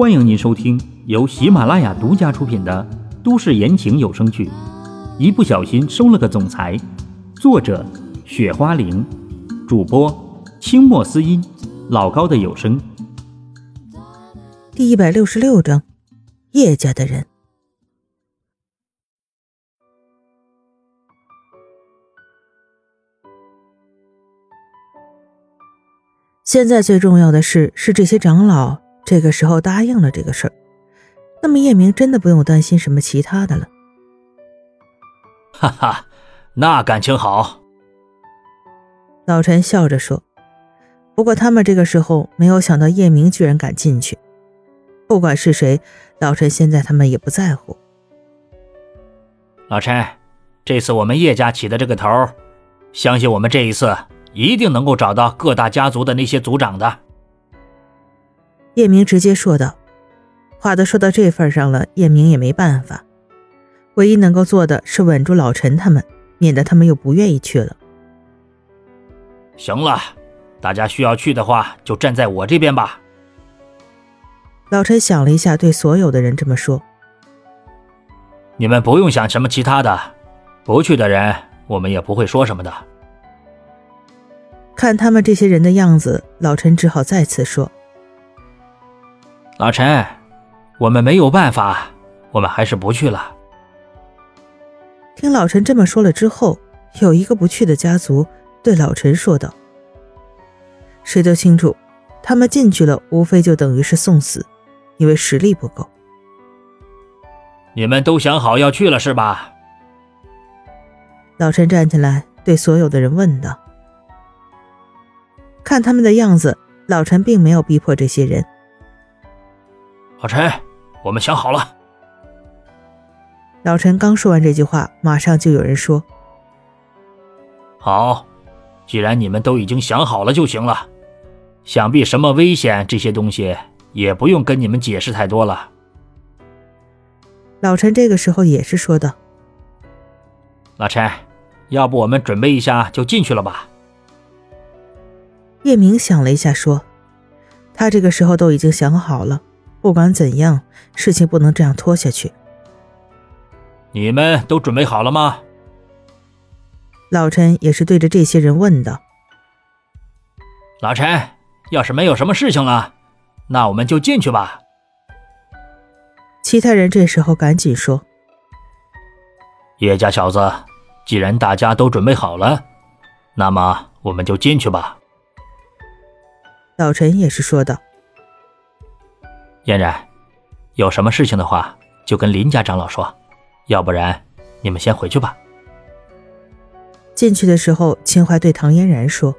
欢迎您收听由喜马拉雅独家出品的都市言情有声剧《一不小心收了个总裁》，作者：雪花玲，主播：清墨思音，老高的有声。第一百六十六章，叶家的人。现在最重要的事，是这些长老这个时候答应了这个事儿，那么叶明真的不用担心什么其他的了。哈哈，那感情好。老陈笑着说。不过他们这个时候没有想到叶明居然敢进去，不管是谁，老陈现在他们也不在乎。老陈，这次我们叶家起的这个头，相信我们这一次。一定能够找到各大家族的那些族长的。叶明直接说道，话都说到这份上了，叶明也没办法，唯一能够做的是稳住老陈他们，免得他们又不愿意去了。行了，大家需要去的话，就站在我这边吧。老陈想了一下，对所有的人这么说：“你们不用想什么其他的，不去的人，我们也不会说什么的。”看他们这些人的样子，老陈只好再次说：“老陈，我们没有办法，我们还是不去了。”听老陈这么说了之后，有一个不去的家族对老陈说道：“谁都清楚，他们进去了，无非就等于是送死，因为实力不够。”你们都想好要去了是吧？老陈站起来对所有的人问道。看他们的样子，老陈并没有逼迫这些人。老陈，我们想好了。老陈刚说完这句话，马上就有人说：“好，既然你们都已经想好了就行了，想必什么危险这些东西也不用跟你们解释太多了。”老陈这个时候也是说道：“老陈，要不我们准备一下就进去了吧？”叶明想了一下，说：“他这个时候都已经想好了，不管怎样，事情不能这样拖下去。”你们都准备好了吗？老陈也是对着这些人问道：“老陈，要是没有什么事情了，那我们就进去吧。”其他人这时候赶紧说：“叶家小子，既然大家都准备好了，那么我们就进去吧。”老陈也是说道：“嫣然，有什么事情的话，就跟林家长老说，要不然你们先回去吧。”进去的时候，秦淮对唐嫣然说：“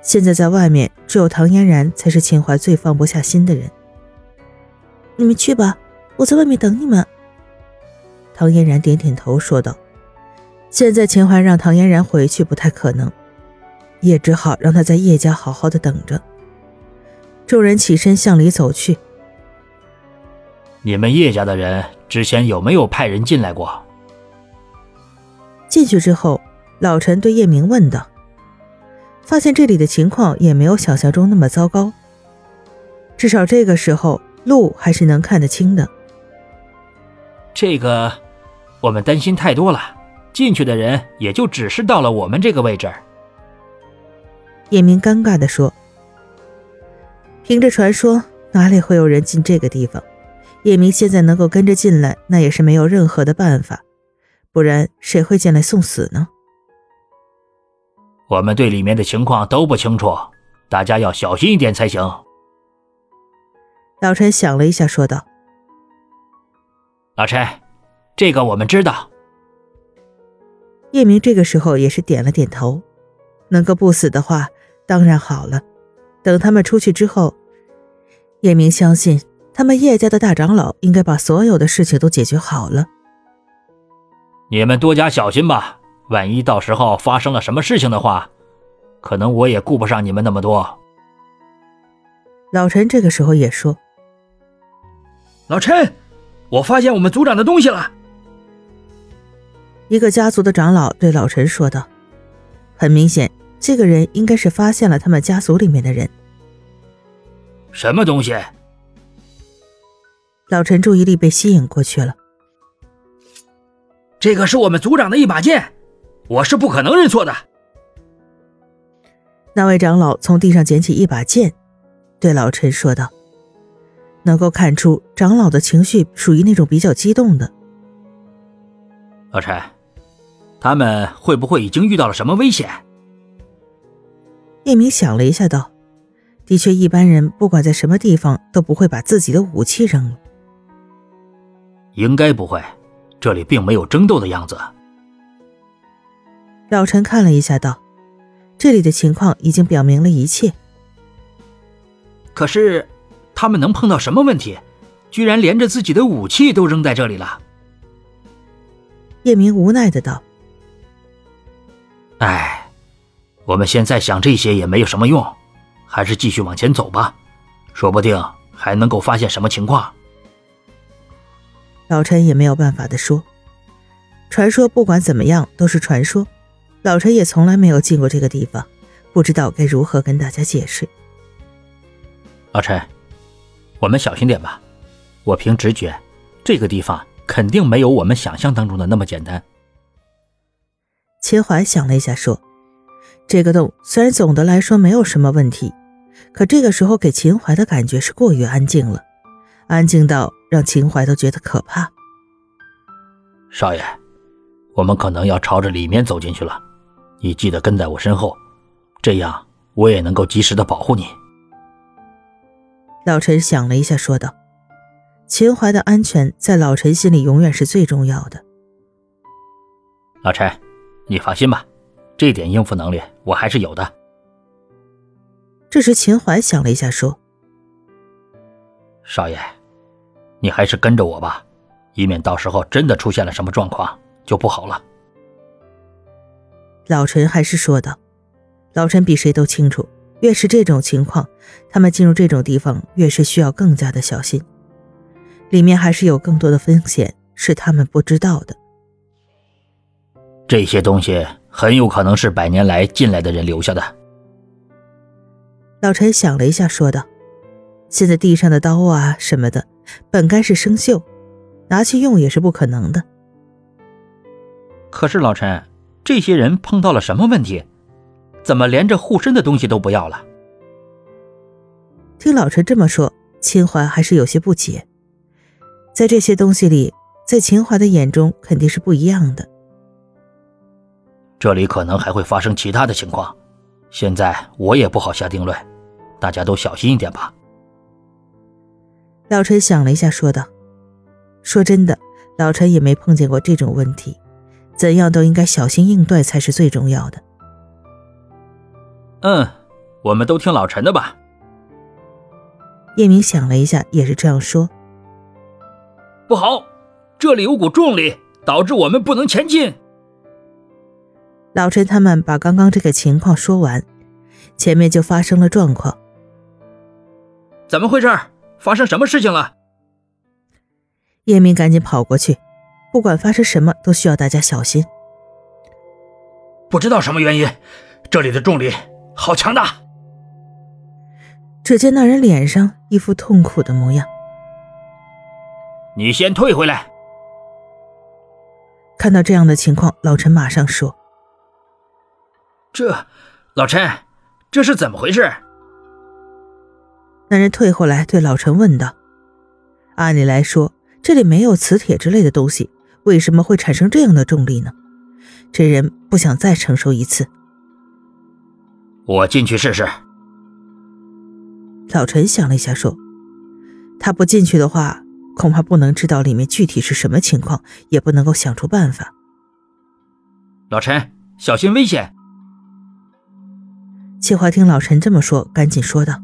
现在在外面，只有唐嫣然才是秦淮最放不下心的人。你们去吧，我在外面等你们。”唐嫣然点点头说道：“现在秦淮让唐嫣然回去不太可能，也只好让他在叶家好好的等着。”众人起身向里走去。你们叶家的人之前有没有派人进来过？进去之后，老陈对叶明问道。发现这里的情况也没有想象中那么糟糕，至少这个时候路还是能看得清的。这个，我们担心太多了，进去的人也就只是到了我们这个位置。叶明尴尬地说。凭着传说，哪里会有人进这个地方？叶明现在能够跟着进来，那也是没有任何的办法，不然谁会进来送死呢？我们对里面的情况都不清楚，大家要小心一点才行。老陈想了一下，说道：“老陈，这个我们知道。”叶明这个时候也是点了点头，能够不死的话，当然好了。等他们出去之后，叶明相信他们叶家的大长老应该把所有的事情都解决好了。你们多加小心吧，万一到时候发生了什么事情的话，可能我也顾不上你们那么多。老陈这个时候也说：“老陈，我发现我们族长的东西了。”一个家族的长老对老陈说道：“很明显。”这个人应该是发现了他们家族里面的人。什么东西？老陈注意力被吸引过去了。这个是我们族长的一把剑，我是不可能认错的。那位长老从地上捡起一把剑，对老陈说道：“能够看出长老的情绪属于那种比较激动的。”老陈，他们会不会已经遇到了什么危险？叶明想了一下，道：“的确，一般人不管在什么地方都不会把自己的武器扔了。应该不会，这里并没有争斗的样子。”老陈看了一下，道：“这里的情况已经表明了一切。可是，他们能碰到什么问题？居然连着自己的武器都扔在这里了。”叶明无奈的道：“哎。”我们现在想这些也没有什么用，还是继续往前走吧，说不定还能够发现什么情况。老陈也没有办法的说，传说不管怎么样都是传说，老陈也从来没有进过这个地方，不知道该如何跟大家解释。老陈，我们小心点吧，我凭直觉，这个地方肯定没有我们想象当中的那么简单。秦淮想了一下说。这个洞虽然总的来说没有什么问题，可这个时候给秦淮的感觉是过于安静了，安静到让秦淮都觉得可怕。少爷，我们可能要朝着里面走进去了，你记得跟在我身后，这样我也能够及时的保护你。老陈想了一下，说道：“秦淮的安全在老陈心里永远是最重要的。”老陈，你放心吧。这点应付能力我还是有的。这时，秦淮想了一下，说：“少爷，你还是跟着我吧，以免到时候真的出现了什么状况就不好了。”老陈还是说道：“老陈比谁都清楚，越是这种情况，他们进入这种地方越是需要更加的小心，里面还是有更多的风险是他们不知道的。这些东西。”很有可能是百年来进来的人留下的。老陈想了一下，说道：“现在地上的刀啊什么的，本该是生锈，拿去用也是不可能的。可是老陈，这些人碰到了什么问题？怎么连这护身的东西都不要了？”听老陈这么说，秦淮还是有些不解。在这些东西里，在秦淮的眼中肯定是不一样的。这里可能还会发生其他的情况，现在我也不好下定论，大家都小心一点吧。老陈想了一下，说道：“说真的，老陈也没碰见过这种问题，怎样都应该小心应对才是最重要的。”嗯，我们都听老陈的吧。叶明想了一下，也是这样说：“不好，这里有股重力，导致我们不能前进。”老陈他们把刚刚这个情况说完，前面就发生了状况。怎么回事？发生什么事情了？叶明赶紧跑过去，不管发生什么都需要大家小心。不知道什么原因，这里的重力好强大。只见那人脸上一副痛苦的模样。你先退回来。看到这样的情况，老陈马上说。这，老陈，这是怎么回事？那人退回来对老陈问道：“按理来说，这里没有磁铁之类的东西，为什么会产生这样的重力呢？”这人不想再承受一次。我进去试试。老陈想了一下，说：“他不进去的话，恐怕不能知道里面具体是什么情况，也不能够想出办法。”老陈，小心危险！齐华听老陈这么说，赶紧说道：“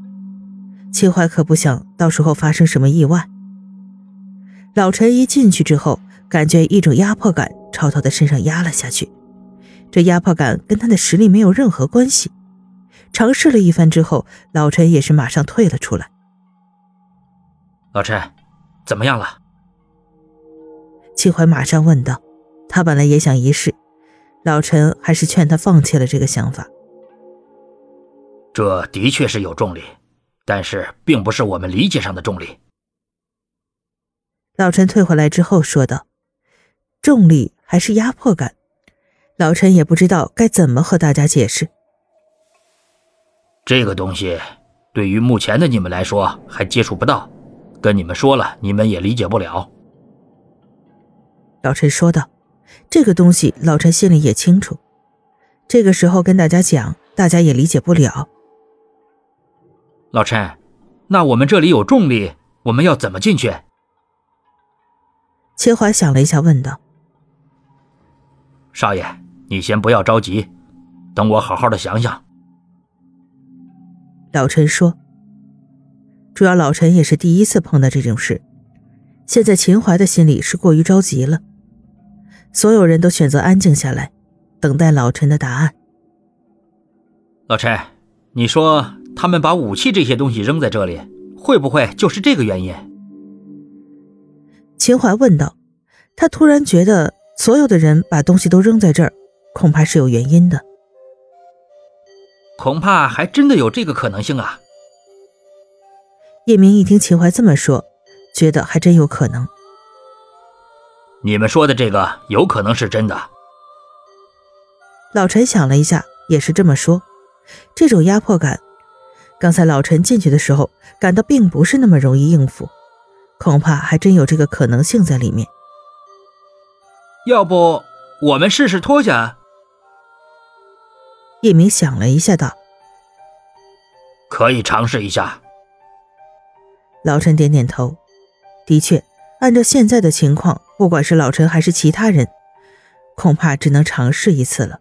齐怀可不想到时候发生什么意外。”老陈一进去之后，感觉一种压迫感朝他的身上压了下去。这压迫感跟他的实力没有任何关系。尝试了一番之后，老陈也是马上退了出来。老陈，怎么样了？秦淮马上问道。他本来也想一试，老陈还是劝他放弃了这个想法。这的确是有重力，但是并不是我们理解上的重力。老陈退回来之后说道：“重力还是压迫感？”老陈也不知道该怎么和大家解释。这个东西，对于目前的你们来说还接触不到，跟你们说了，你们也理解不了。老陈说道：“这个东西，老陈心里也清楚。这个时候跟大家讲，大家也理解不了。”老陈，那我们这里有重力，我们要怎么进去？秦淮想了一下，问道：“少爷，你先不要着急，等我好好的想想。”老陈说：“主要老陈也是第一次碰到这种事，现在秦淮的心里是过于着急了。所有人都选择安静下来，等待老陈的答案。”老陈，你说他们把武器这些东西扔在这里，会不会就是这个原因？秦淮问道。他突然觉得，所有的人把东西都扔在这儿，恐怕是有原因的。恐怕还真的有这个可能性啊！叶明一听秦淮这么说，觉得还真有可能。你们说的这个有可能是真的。老陈想了一下，也是这么说。这种压迫感，刚才老陈进去的时候感到并不是那么容易应付，恐怕还真有这个可能性在里面。要不我们试试脱下？叶明想了一下，道：“可以尝试一下。”老陈点点头。的确，按照现在的情况，不管是老陈还是其他人，恐怕只能尝试一次了。